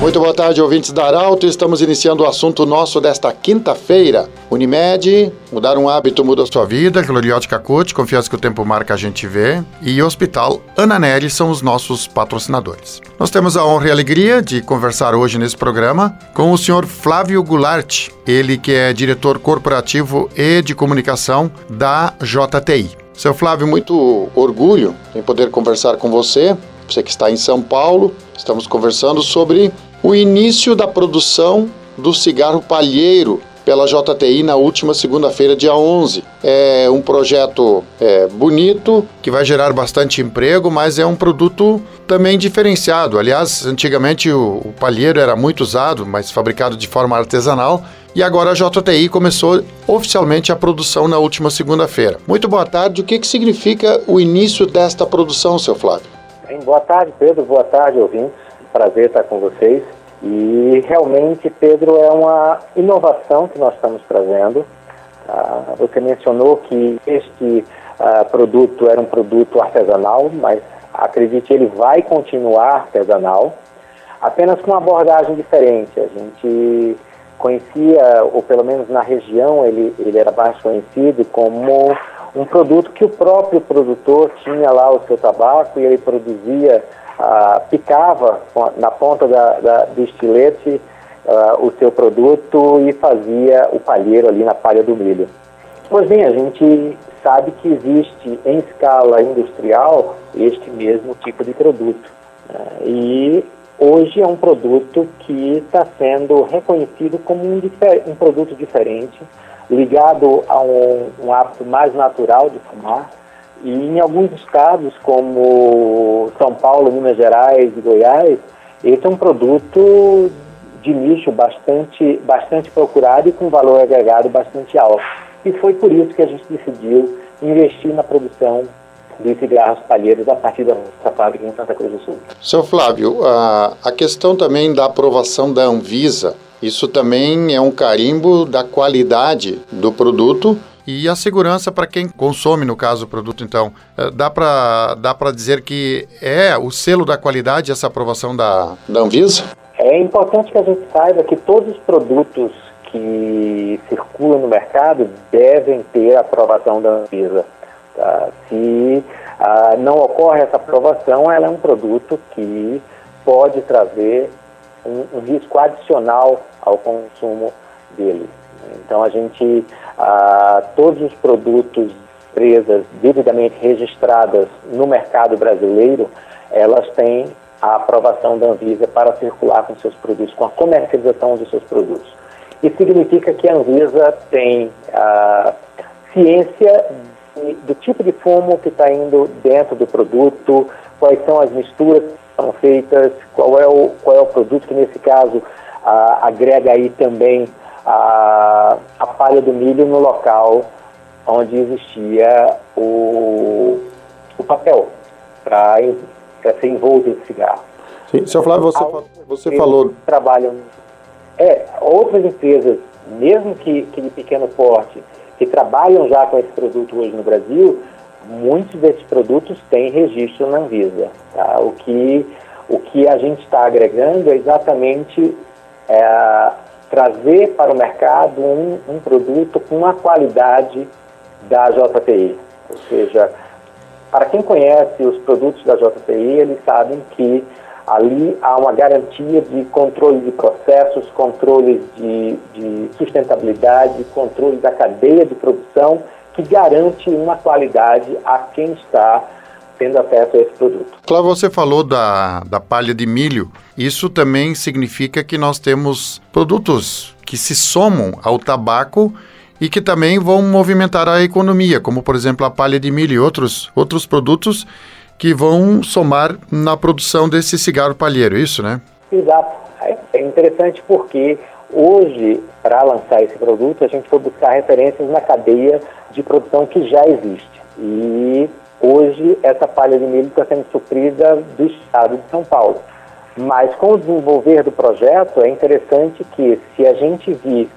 Muito boa tarde, ouvintes da Arauto. Estamos iniciando o assunto nosso desta quinta-feira. Unimed, mudar um hábito muda a sua vida. Gloriótica Coach, confiança que o tempo marca a gente vê. E Hospital Ana Nery são os nossos patrocinadores. Nós temos a honra e a alegria de conversar hoje nesse programa com o senhor Flávio Goulart, ele que é diretor corporativo e de comunicação da JTI. Seu Flávio, muito orgulho em poder conversar com você. Você que está em São Paulo, estamos conversando sobre o início da produção do cigarro palheiro pela JTI na última segunda-feira, dia 11. É um projeto é, bonito, que vai gerar bastante emprego, mas é um produto também diferenciado. Aliás, antigamente o, o palheiro era muito usado, mas fabricado de forma artesanal. E agora a JTI começou oficialmente a produção na última segunda-feira. Muito boa tarde. O que, que significa o início desta produção, seu Flávio? Boa tarde, Pedro. Boa tarde, ouvintes. Prazer estar com vocês. E realmente, Pedro, é uma inovação que nós estamos trazendo. Ah, você mencionou que este ah, produto era um produto artesanal, mas acredite, ele vai continuar artesanal, apenas com uma abordagem diferente. A gente conhecia, ou pelo menos na região, ele, ele era mais conhecido como um produto que o próprio produtor tinha lá o seu tabaco e ele produzia ah, picava na ponta da, da, do estilete ah, o seu produto e fazia o palheiro ali na palha do milho. Pois bem, a gente sabe que existe em escala industrial este mesmo tipo de produto. Né? E hoje é um produto que está sendo reconhecido como um, um, produto diferente, ligado a um, um hábito mais natural de fumar, e em alguns estados, como São Paulo, Minas Gerais e Goiás, esse é um produto de nicho bastante, bastante procurado e com valor agregado bastante alto. E foi por isso que a gente decidiu investir na produção dos cigarros palheiros a partir da nossa fábrica em Santa Cruz do Sul. Seu Flávio, a, a questão também da aprovação da Anvisa, isso também é um carimbo da qualidade do produto e a segurança para quem consome, no caso, o produto, então, eh, dá para dá dizer que é o selo da qualidade essa aprovação da, da Anvisa? É importante que a gente saiba que todos os produtos que circulam no mercado devem ter a aprovação da Anvisa. Tá? Se ah, não ocorre essa aprovação, ela é um produto que pode trazer um, um risco adicional ao consumo dele. Então a gente ah, todos os produtos, empresas devidamente registradas no mercado brasileiro, elas têm a aprovação da Anvisa para circular com seus produtos, com a comercialização de seus produtos. Isso significa que a Anvisa tem a ciência do tipo de fumo que está indo dentro do produto, quais são as misturas são feitas, qual é o, qual é o produto que, nesse caso, agrega aí também a, a palha do milho no local onde existia o, o papel para ser envolto em cigarro. Sim, seu Flávio, você, você falou... Trabalham... É, outras empresas, mesmo que, que de pequeno porte, que trabalham já com esse produto hoje no Brasil, muitos desses produtos têm registro na Anvisa. Tá? O, que, o que a gente está agregando é exatamente é, trazer para o mercado um, um produto com a qualidade da JTI. Ou seja, para quem conhece os produtos da JTI, eles sabem que ali há uma garantia de controle de processos, controle de, de, sustentabilidade, controle da cadeia de produção, que garante uma qualidade a quem está tendo acesso a esse produto. Claro, você falou da, da palha de milho. Isso também significa que nós temos produtos que se somam ao tabaco e que também vão movimentar a economia, como por exemplo a palha de milho e outros, outros produtos que vão somar na produção desse cigarro palheiro, é isso, né? Exato. É interessante porque hoje, para lançar esse produto, a gente foi buscar referências na cadeia de produção que já existe. E Hoje, essa palha de milho está sendo suprida do estado de São Paulo. Mas com o desenvolver do projeto, é interessante que, se a gente vir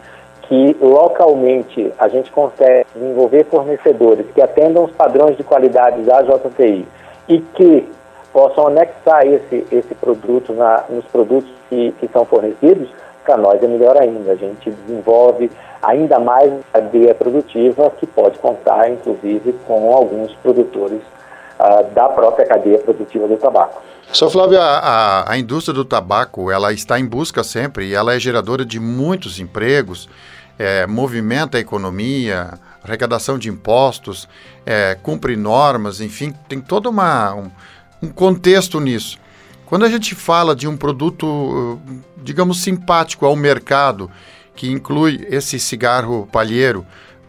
que localmente a gente consegue desenvolver fornecedores que atendam os padrões de qualidade da JTI e que possam anexar esse, esse produto na, nos produtos que, que são fornecidos, para nós é melhor ainda. A gente desenvolve ainda mais cadeia produtiva que pode contar, inclusive, com alguns produtores uh, da própria cadeia produtiva do tabaco. Sr. Flávio, a, a, indústria do tabaco ela está em busca sempre e ela é geradora de muitos empregos, é, movimenta a economia, arrecadação de impostos, é, cumpre normas, enfim, tem todo uma, um, um contexto nisso. Quando a gente fala de um produto, digamos, simpático ao mercado, que inclui esse cigarro palheiro,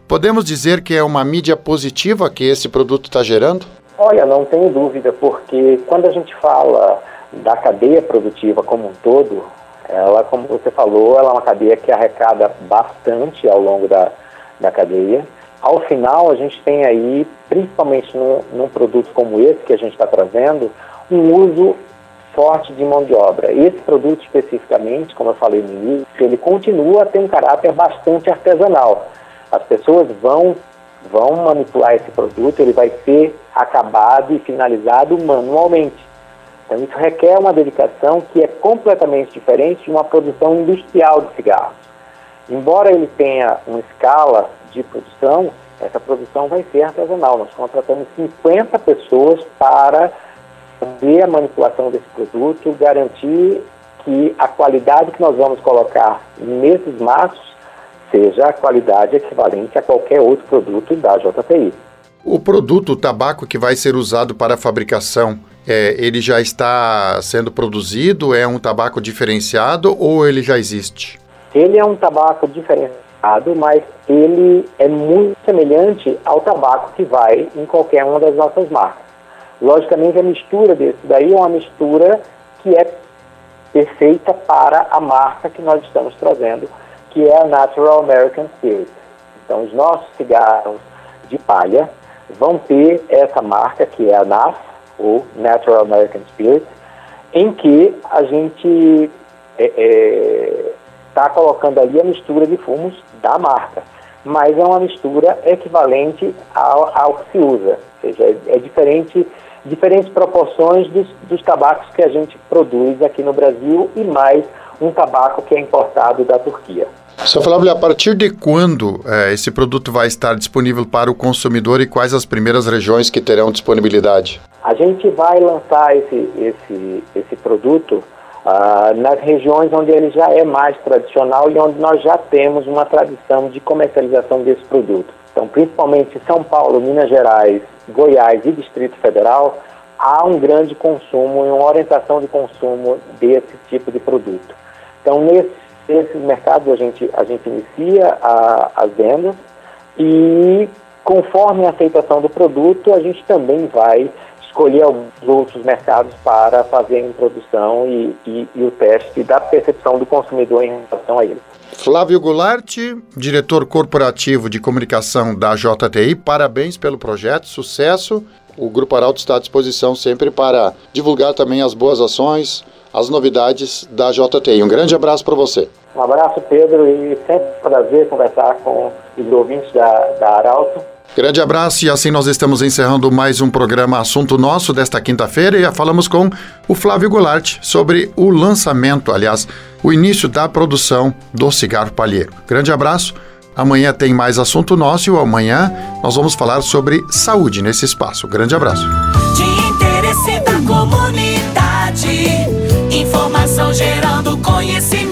podemos dizer que é uma mídia positiva que esse produto está gerando? Olha, não tenho dúvida, porque quando a gente fala da cadeia produtiva como um todo, ela, como você falou, ela é uma cadeia que arrecada bastante ao longo da, da cadeia. Ao final, a gente tem aí, principalmente num, num produto como esse que a gente está trazendo, um uso forte de mão de obra. Esse produto especificamente, como eu falei no início, ele continua a ter um caráter bastante artesanal. As pessoas vão vão manipular esse produto, ele vai ser acabado e finalizado manualmente. Então isso requer uma dedicação que é completamente diferente de uma produção industrial de cigarros. Embora ele tenha uma escala de produção, essa produção vai ser artesanal. Nós contratamos 50 pessoas para fazer a manipulação desse produto, garantir que a qualidade que nós vamos colocar nesses maços seja a qualidade equivalente a qualquer outro produto da JTI. O produto o tabaco que vai ser usado para a fabricação, é, ele já está sendo produzido? É um tabaco diferenciado ou ele já existe? Ele é um tabaco diferenciado, mas ele é muito semelhante ao tabaco que vai em qualquer uma das nossas marcas. Logicamente, a mistura desse daí é uma mistura que é perfeita para a marca que nós estamos trazendo que é a Natural American Spirit. Então, os nossos cigarros de palha vão ter essa marca, que é a NAF, ou Natural American Spirit, em que a gente está é, é, tá colocando ali a mistura de fumos da marca, mas é uma mistura equivalente ao, ao que se usa, ou seja, é, é diferente diferentes proporções dos, dos tabacos que a gente produz aqui no Brasil e mais um tabaco que é importado da Turquia. Sr. Flávio, a partir de quando é, esse produto vai estar disponível para o consumidor e quais as primeiras regiões que terão disponibilidade? A gente vai lançar esse, esse, esse produto uh, nas regiões onde ele já é mais tradicional e onde nós já temos uma tradição de comercialização desse produto. Então, principalmente São Paulo, Minas Gerais, Goiás e Distrito Federal, há um grande consumo e uma orientação de consumo desse tipo de produto. Então, nesse esses mercados a gente, a gente inicia a, as vendas e conforme a aceitação do produto, a gente também vai escolher alguns outros mercados para fazer a introdução e, e, e o teste da percepção do consumidor em relação a ele. Flávio Goulart, diretor corporativo de comunicação da JTI, parabéns pelo projeto, sucesso. O Grupo Arauto está à disposição sempre para divulgar também as boas ações, as novidades da JTI. Um grande abraço para você. Um abraço, Pedro, e sempre um prazer conversar com os ouvintes da, da Arauto. Grande abraço e assim nós estamos encerrando mais um programa Assunto Nosso desta quinta-feira e falamos com o Flávio Goulart sobre o lançamento, aliás, o início da produção do cigarro palheiro. Grande abraço. Amanhã tem mais assunto nosso e amanhã nós vamos falar sobre saúde nesse espaço. Grande abraço. De interesse da comunidade, informação gerando conhecimento.